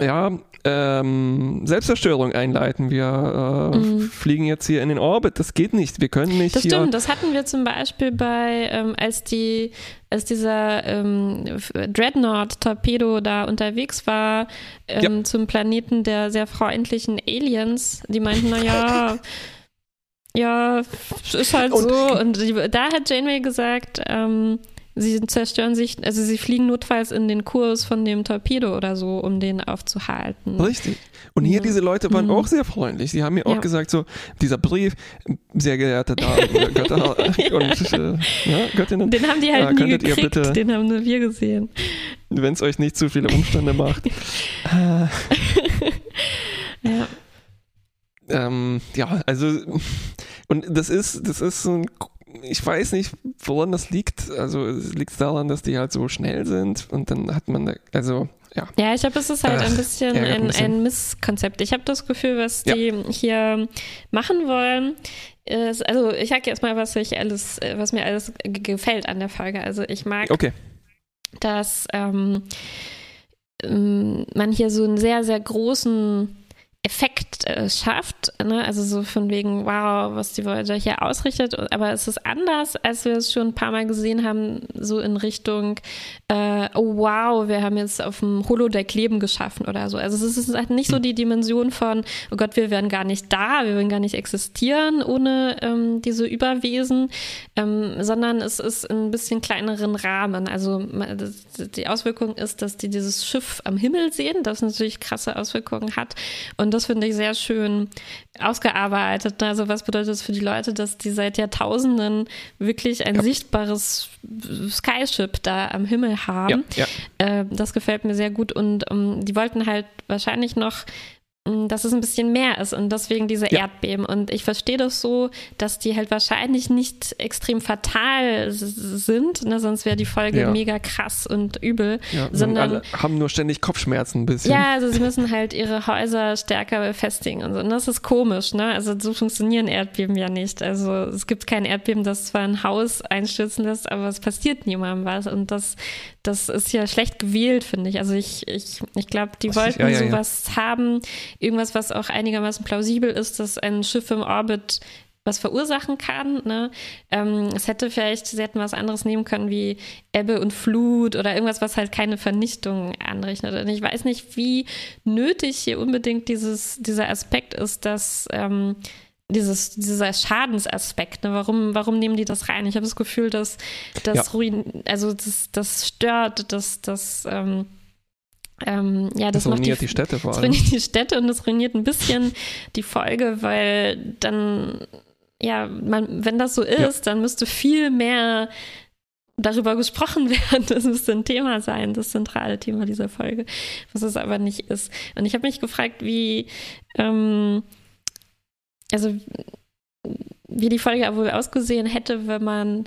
ja, ähm, Selbstzerstörung einleiten. Wir äh, Mhm. fliegen jetzt hier in den Orbit. Das geht nicht. Wir können nicht Das stimmt, das hatten wir zum Beispiel bei, ähm, als die, als dieser ähm, Dreadnought-Torpedo da unterwegs war ähm, zum Planeten der sehr freundlichen Aliens, die meinten, naja, ja, ist halt Und- so. Und die, da hat Janeway gesagt, ähm, sie zerstören sich, also sie fliegen notfalls in den Kurs von dem Torpedo oder so, um den aufzuhalten. Richtig. Und hier Ja. diese Leute waren Mhm. auch sehr freundlich. Sie haben mir auch Ja. gesagt, so, dieser Brief, sehr geehrte Damen, äh, Götter und äh, ja, Göttinnen, Den haben die halt Ja, nie gekriegt, bitte- den haben nur wir gesehen. wenn es euch nicht zu viele Umstände macht. äh, Ja. ähm, ja, also, und das ist, das ist so ein, ich weiß nicht, woran das liegt. Also, es liegt daran, dass die halt so schnell sind und dann hat man, da, also, ja. Ja, ich glaube, es ist halt Ach, ein bisschen ein bisschen. ein Misskonzept. Ich habe das Gefühl, was Ja. die hier machen wollen, ist, also ich sage jetzt mal, was ich alles, äh, was mir alles gefällt an der Folge. Also ich mag, Okay. dass ähm, man hier so einen sehr, sehr großen Effekt äh, schafft, ne? also so von wegen, wow, was die Voyager hier ausrichtet, aber es ist anders, als wir es schon ein paar Mal gesehen haben, so in Richtung, äh, oh wow, wir haben jetzt auf dem Holodeck Leben geschaffen oder so. Also es ist halt nicht so die Dimension von, oh Gott, wir wären gar nicht da, wir würden gar nicht existieren ohne ähm, diese Überwesen, ähm, sondern es ist in ein bisschen kleineren Rahmen. Also die Auswirkung ist, dass die dieses Schiff am Himmel sehen, das natürlich krasse Auswirkungen hat. Und das finde ich sehr schön ausgearbeitet. Also was bedeutet das für die Leute, dass die seit Jahrtausenden wirklich ein Ja. sichtbares Skyship da am Himmel haben? Ja, ja. Äh, das gefällt mir sehr gut und ähm, die wollten halt wahrscheinlich noch, ähm, dass es ein bisschen mehr ist und deswegen diese Ja. Erdbeben. Und ich verstehe das so, dass die halt wahrscheinlich nicht extrem fatal sind, ne? sonst wäre die Folge Ja. mega krass und übel. ja. Sondern alle haben nur ständig Kopfschmerzen ein bisschen. ja, also sie müssen halt ihre Häuser stärker befestigen und so. Und das ist komisch, ne? Also so funktionieren Erdbeben ja nicht. Also es gibt kein Erdbeben, das zwar ein Haus einstürzen lässt, aber es passiert niemandem was. Und das, das ist ja schlecht gewählt, finde ich. Also ich, ich, ich glaube, die Das- wollten ja. sowas haben, irgendwas, was auch einigermaßen plausibel ist, dass ein Schiff im Orbit was verursachen kann. Ne? Ähm, es hätte vielleicht, sie hätten was anderes nehmen können wie Ebbe und Flut oder irgendwas, was halt keine Vernichtung anrechnet. Und ich weiß nicht, wie nötig hier unbedingt dieses, dieser Aspekt ist, dass ähm, dieses, dieser Schadensaspekt, ne? warum, warum nehmen die das rein? Ich habe das Gefühl, dass das Ja. ruin, also das, das stört, das, das, ähm, ähm, ja, das, Das macht die, ruiniert die Städte vor das allem. ruiniert die Städte und das ruiniert ein bisschen die Folge, weil dann, ja, man, wenn das so ist, dann müsste viel mehr darüber gesprochen werden. Das müsste ein Thema sein, das zentrale Thema dieser Folge, was es aber nicht ist. Und ich habe mich gefragt, wie, ähm, also wie die Folge wohl ausgesehen hätte, wenn man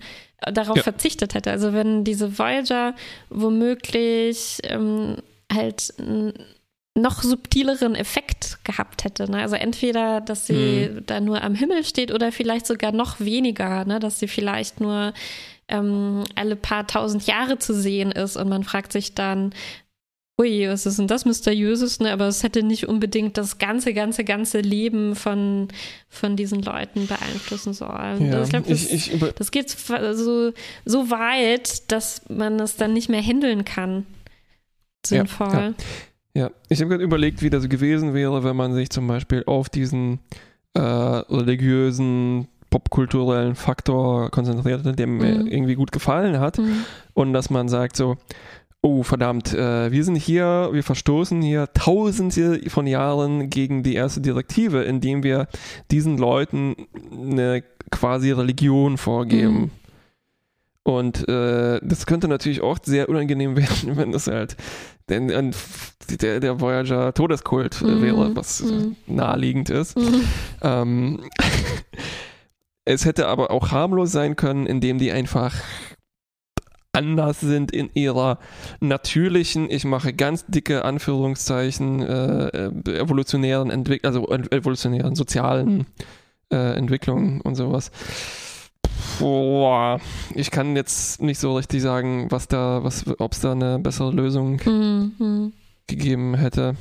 darauf Ja. verzichtet hätte. Also wenn diese Voyager womöglich ähm, halt einen noch subtileren Effekt gehabt hätte. Ne? Also entweder, dass sie da nur am Himmel steht oder vielleicht sogar noch weniger, ne? dass sie vielleicht nur ähm, alle paar tausend Jahre zu sehen ist und man fragt sich dann, ui, was ist denn das Mysteriöses? Ne? Aber es hätte nicht unbedingt das ganze, ganze, ganze Leben von, von diesen Leuten beeinflussen sollen. Ja, ich glaube, das, ich, ich das geht so, so weit, dass man es dann nicht mehr handeln kann. Sinnvoll. ja. Ja, ich habe gerade überlegt, wie das gewesen wäre, wenn man sich zum Beispiel auf diesen äh, religiösen, popkulturellen Faktor konzentriert hätte, der mir Mhm. irgendwie gut gefallen hat. Mhm. Und dass man sagt so, oh verdammt, äh, wir sind hier, wir verstoßen hier tausende von Jahren gegen die erste Direktive, indem wir diesen Leuten eine quasi Religion vorgeben. Mhm. Und äh, das könnte natürlich auch sehr unangenehm werden, wenn das halt denn, ein- der, der Voyager Todeskult äh, Mhm. wäre, was Mhm. naheliegend ist. Mhm. Ähm, es hätte aber auch harmlos sein können, indem die einfach anders sind in ihrer natürlichen, ich mache ganz dicke Anführungszeichen, äh, äh, evolutionären Entwicklung, also en- evolutionären sozialen äh, Entwicklungen und sowas. Boah, ich kann jetzt nicht so richtig sagen, was da, was, ob es da eine bessere Lösung Mhm. Gegeben hätte.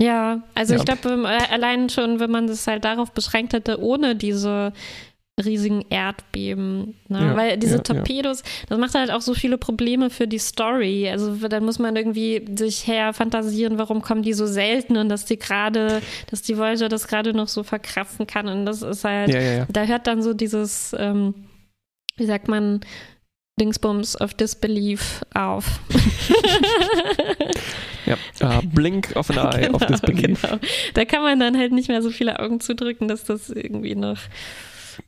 Ja, also Ja. ich glaube, allein schon, wenn man das halt darauf beschränkt hätte, ohne diese riesigen Erdbeben. Ne? Ja, Weil diese ja, ja. Torpedos, das macht halt auch so viele Probleme für die Story. Also dann muss man irgendwie sich herfantasieren, warum kommen die so selten und dass die gerade, dass die Voyager das gerade noch so verkraften kann. Und das ist halt, Ja, ja, ja. da hört dann so dieses, ähm, wie sagt man, Dingsbums of Disbelief auf. ja. Äh, Blink of an Eye of Disbelief. Genau. Da kann man dann halt nicht mehr so viele Augen zudrücken, dass das irgendwie noch.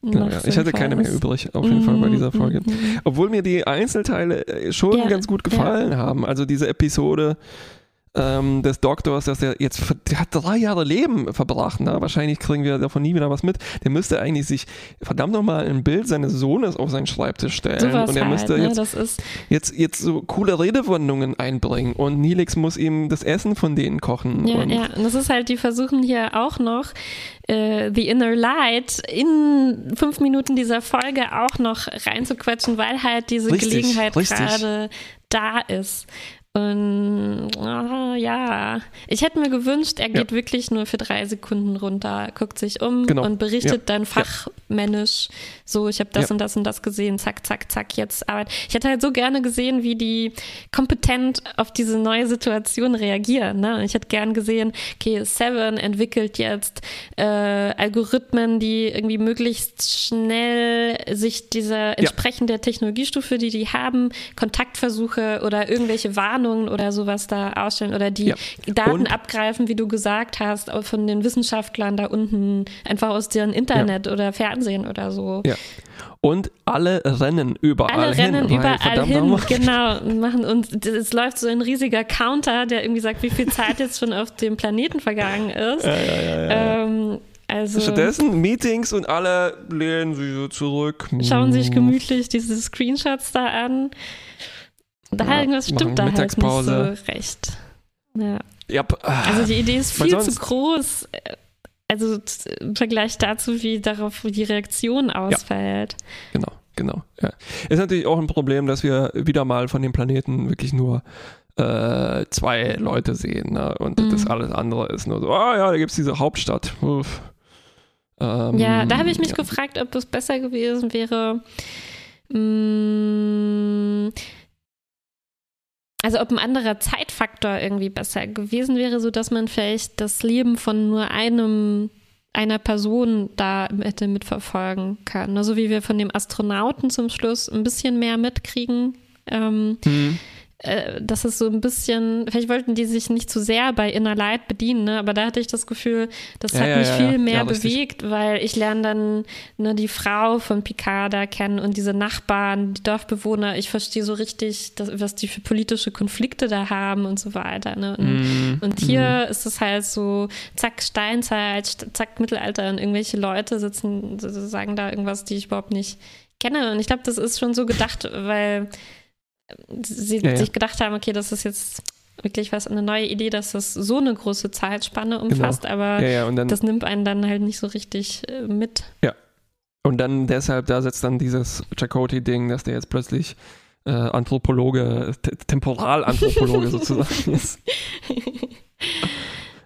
Genau, noch ja. Ich hatte keine mehr ist. übrig, auf jeden Fall bei dieser Mhm, Folge. mhm. Obwohl mir die Einzelteile äh, schon Ja, ganz gut gefallen haben. Also diese Episode ähm, des Doktors, dass er jetzt, der hat drei Jahre Leben verbracht. Ne? Wahrscheinlich kriegen wir davon nie wieder was mit. Der müsste eigentlich sich verdammt nochmal ein Bild seines Sohnes auf seinen Schreibtisch stellen. Sowas und er halt, müsste ne? jetzt, jetzt, jetzt so coole Redewendungen einbringen. Und Nilix muss ihm das Essen von denen kochen. ja, und, ja, und das ist halt, die versuchen hier auch noch äh, The Inner Light in fünf Minuten dieser Folge auch noch reinzuquetschen, weil halt diese Richtig, Gelegenheit gerade da ist. Und ah, ja, ich hätte mir gewünscht, er geht wirklich nur für drei Sekunden runter, guckt sich um Genau. und berichtet Ja. dann fachmännisch, so ich habe das Ja. und das und das gesehen, zack, zack, zack, jetzt Arbeit. Ich hätte halt so gerne gesehen, wie die kompetent auf diese neue Situation reagieren. Ne? Ich hätte gern gesehen, okay, Seven entwickelt jetzt äh, Algorithmen, die irgendwie möglichst schnell sich dieser entsprechend der Technologiestufe, die die haben, Kontaktversuche oder irgendwelche Warnungen oder sowas da ausstellen oder die Ja. Daten Und- abgreifen, wie du gesagt hast, von den Wissenschaftlern da unten, einfach aus deren Internet oder Fernsehen oder so. Ja. Und alle rennen überall Alle hin. rennen weil überall hin, genau, machen und es läuft so ein riesiger Counter, der irgendwie sagt, wie viel Zeit jetzt schon auf dem Planeten vergangen ist. Ähm, also Stattdessen Meetings und alle lehnen sich so zurück. schauen sich gemütlich diese Screenshots da an. Da Ja, irgendwas stimmt da halt nicht Mittagspause. so recht. Ja. Ja, Also die Idee ist viel zu groß. Also t- im Vergleich dazu, wie darauf die Reaktion ausfällt. genau, genau. Ja. Ist natürlich auch ein Problem, dass wir wieder mal von dem Planeten wirklich nur äh, zwei Leute sehen. Ne? Und Mhm. das alles andere ist nur so, ah ja, da gibt es diese Hauptstadt. Uff. Ähm, Ja, da habe ich mich ja. gefragt, ob es besser gewesen wäre. mh, Also ob ein anderer Zeitfaktor irgendwie besser gewesen wäre, sodass man vielleicht das Leben von nur einem einer Person da hätte mitverfolgen können. So wie wir von dem Astronauten zum Schluss ein bisschen mehr mitkriegen. Ähm, Hm. Äh, das ist so ein bisschen, vielleicht wollten die sich nicht zu sehr bei Inner Light bedienen, ne? aber da hatte ich das Gefühl, das Ja, hat ja, mich ja, viel mehr bewegt, weil ich lerne dann ne, die Frau von Picard da kennen und diese Nachbarn, die Dorfbewohner, ich verstehe so richtig, das, was die für politische Konflikte da haben und so weiter. Ne? Und, Mhm. und hier ist es halt so, zack, Steinzeit, st- zack, Mittelalter und irgendwelche Leute sitzen, sagen da irgendwas, die ich überhaupt nicht kenne. Und ich glaube, das ist schon so gedacht, weil sie Ja, ja. sich gedacht haben, okay, das ist jetzt wirklich was, eine neue Idee, dass das so eine große Zeitspanne umfasst, aber Ja, ja, dann das nimmt einen dann halt nicht so richtig äh, mit. Und dann deshalb, da setzt dann dieses Chakotay-Ding, dass der jetzt plötzlich äh, Anthropologe, Temporalanthropologe sozusagen ist.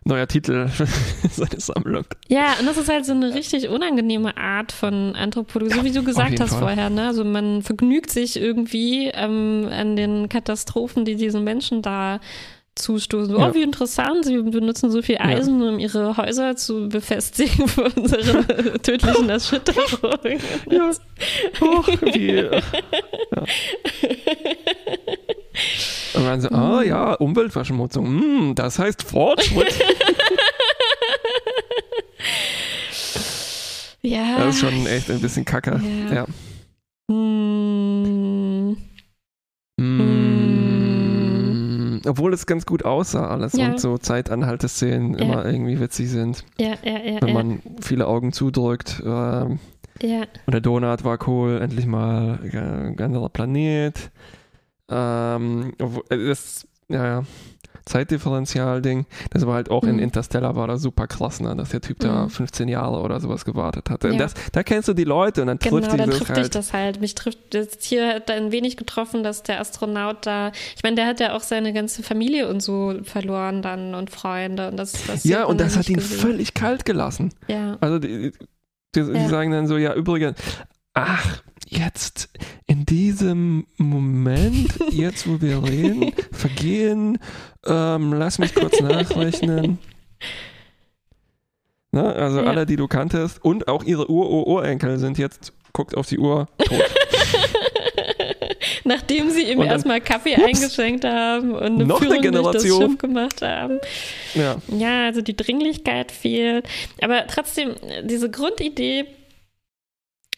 Neuer Titel für seine Sammlung. Ja, und das ist halt so eine richtig unangenehme Art von Anthropologie, so wie du gesagt hast Fall. vorher. Ne? Also man vergnügt sich irgendwie ähm, an den Katastrophen, die diesen Menschen da zustoßen. Ja. Oh, wie interessant, sie benutzen so viel Eisen, um ihre Häuser zu befestigen vor unseren tödlichen Erschütterungen. Ja. Hoch, wie, ja. Dann so, ah ja, Umweltverschmutzung, hm, das heißt Fortschritt. Ja. Das ist schon echt ein bisschen kacke. Ja. Ja. Hm, Mm, Obwohl es ganz gut aussah alles Ja. und so Zeitanhalteszenen Ja. immer irgendwie witzig sind, ja, ja, ja. wenn man viele Augen zudrückt. Ähm, ja. und der Donut war cool, endlich mal äh, ein anderer Planet. Ähm, äh, das, ja. Zeitdifferenzial-Ding. Das war halt auch in Mhm. Interstellar war das super krass, ne? dass der Typ da Mhm. 15 Jahre oder sowas gewartet hatte. Ja. Das, da kennst du die Leute und dann Genau, trifft dann dieses trifft dich halt. das halt. Mich trifft das hier ein wenig getroffen, dass der Astronaut da, ich meine, der hat ja auch seine ganze Familie und so verloren dann und Freunde und das, das Ja, und das hat ihn gesehen. völlig kalt gelassen. Ja. Also die, die, die Ja. sagen dann so, ja, übrigens, ach, jetzt in diesem Moment, jetzt wo wir reden, vergehen, ähm, lass mich kurz nachrechnen. Ne? Also Ja. alle, die du kanntest und auch ihre Ur-Ur-Urenkel sind jetzt, guckt auf die Uhr, tot. Nachdem sie ihm erstmal Kaffee Ups. eingeschenkt haben und eine Noch eine Führung durch das Generation. Schiff gemacht haben. ja. Ja, also die Dringlichkeit fehlt. Aber trotzdem, diese Grundidee,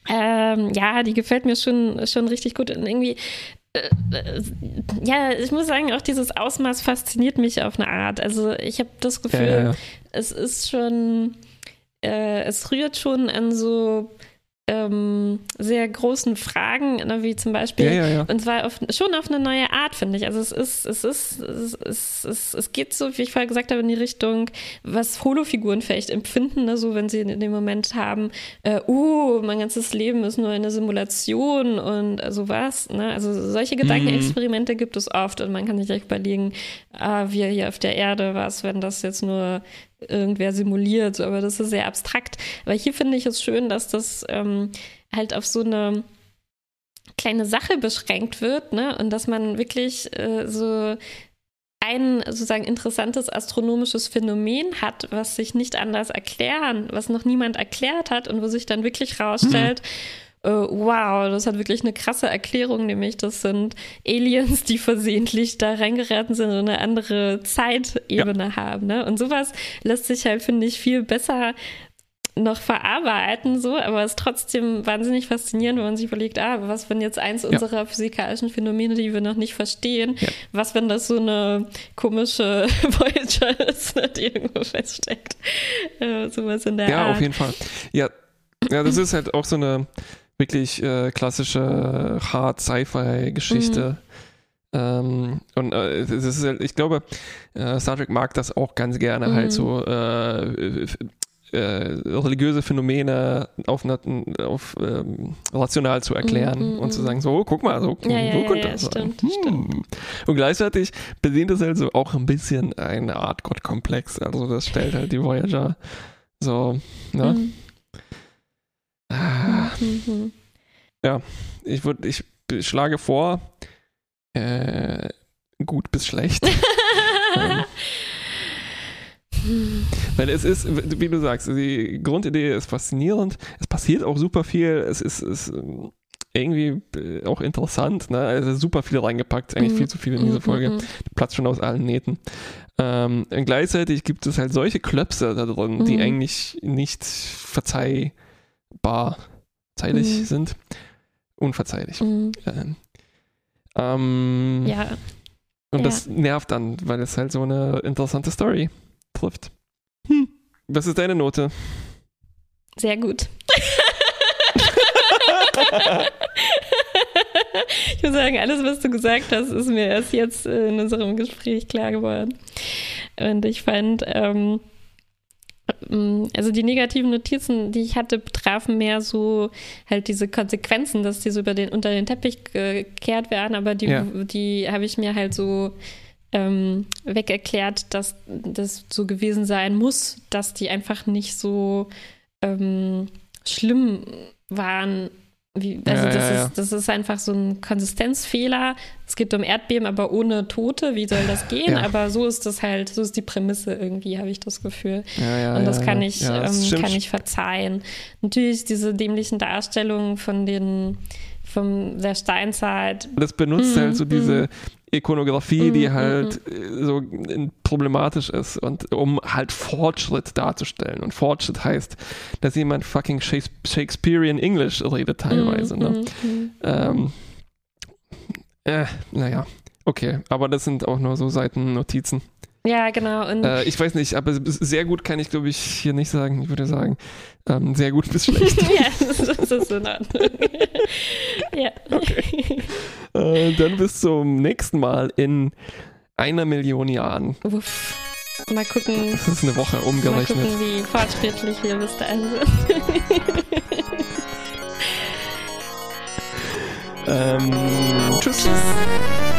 ähm, ja, die gefällt mir schon, schon richtig gut. Und irgendwie, äh, äh, ja, ich muss sagen, auch dieses Ausmaß fasziniert mich auf eine Art. Also ich habe das Gefühl, Ja, ja, ja. es ist schon, äh, es rührt schon an so ähm, sehr großen Fragen, ne, wie zum Beispiel, Ja, ja, ja. und zwar auf, schon auf eine neue Art, finde ich. Also es ist, es ist, es, es, es, es geht so, wie ich vorher gesagt habe, in die Richtung, was Holofiguren vielleicht empfinden, ne? so wenn sie in dem Moment haben, äh, uh, mein ganzes Leben ist nur eine Simulation und äh, sowas. Ne? Also solche Gedankenexperimente gibt es oft und man kann sich echt überlegen, ah, wir hier auf der Erde, was, wenn das jetzt nur irgendwer simuliert, aber das ist sehr abstrakt. Aber hier finde ich es schön, dass das ähm, halt auf so eine kleine Sache beschränkt wird, ne? Und dass man wirklich äh, so ein sozusagen interessantes astronomisches Phänomen hat, was sich nicht anders erklären, was noch niemand erklärt hat und wo sich dann wirklich rausstellt, äh, wow, das hat wirklich eine krasse Erklärung, nämlich das sind Aliens, die versehentlich da reingeraten sind und eine andere Zeitebene haben. Ne? Und sowas lässt sich halt, finde ich, viel besser noch verarbeiten, so, aber es ist trotzdem wahnsinnig faszinierend, wenn man sich überlegt, ah, was, wenn jetzt eins unserer physikalischen Phänomene, die wir noch nicht verstehen, Ja. was, wenn das so eine komische Voyager ist, ne, die irgendwo feststeckt. Äh, sowas in der Ja, Art. auf jeden Fall. Ja, ja, das ist halt auch so eine wirklich äh, klassische Hard-Sci-Fi-Geschichte. Ähm, und äh, ist halt, ich glaube, äh, Star Trek mag das auch ganz gerne, Mhm. halt so äh, äh, religiöse Phänomene auf, auf ähm, rational zu erklären Mhm, und zu mhm. sagen, so, guck mal, so, Ja, ja, so ja, könnte ja, das stimmt, sein. stimmt. Und gleichzeitig bedient es halt so auch ein bisschen eine Art Gottkomplex. Also das stellt halt die Voyager so, ne? Mhm. Ah, Mhm. Ich würde, ich schlage vor, äh, gut bis schlecht. Ähm, Weil es ist, wie du sagst, die Grundidee ist faszinierend. Es passiert auch super viel. Es ist, ist ähm, irgendwie äh, auch interessant. Ne? Also super viel reingepackt. Eigentlich Mhm. viel zu viel in diese Folge. Mhm. Platzt schon aus allen Nähten. Ähm, gleichzeitig gibt es halt solche Klöpse da drin, die Mhm. eigentlich nicht verzeihbar zeitlich Mhm. sind. Unverzeihlich. Mhm. Ähm, ähm, Ja, und ja. das nervt dann, weil es halt so eine interessante Story trifft. Hm. Was ist deine Note? sehr gut. ich muss sagen, alles, was du gesagt hast, ist mir erst jetzt in unserem Gespräch klar geworden. Und ich fand, ähm, also die negativen Notizen, die ich hatte, betrafen mehr so halt diese Konsequenzen, dass die so über den, unter den Teppich gekehrt werden, aber die, Ja. die habe ich mir halt so ähm, weg erklärt, dass das so gewesen sein muss, dass die einfach nicht so ähm, schlimm waren. Wie, also Ja, das, ja, ja. Ist, das ist einfach so ein Konsistenzfehler. Es geht um Erdbeben, aber ohne Tote. Wie soll das gehen? Aber so ist das halt, so ist die Prämisse irgendwie, habe ich das Gefühl. Und das kann ich, das ähm, kann ich verzeihen. Natürlich diese dämlichen Darstellungen von den von der Steinzeit. Das benutzt Mhm, halt so diese Ikonografie, die Mhm, halt äh, so äh, problematisch ist und um halt Fortschritt darzustellen. Und Fortschritt heißt, dass jemand fucking Shakes- Shakespearean English redet teilweise. Mhm, Ne? mhm, mhm. Ähm, äh, naja, okay, aber das sind auch nur so Seitennotizen. Ja, genau. Äh, ich weiß nicht, aber sehr gut kann ich, glaube ich, hier nicht sagen. Ich würde sagen, ähm, sehr gut bis schlecht. ja, das ist in Ordnung. ja. äh, dann bis zum nächsten Mal in einer Million Jahren. Uff. Mal gucken, Das ist eine Woche mal umgerechnet. gucken, wie fortschrittlich wir bis dahin sind. Ähm, tschüss. Tschüss.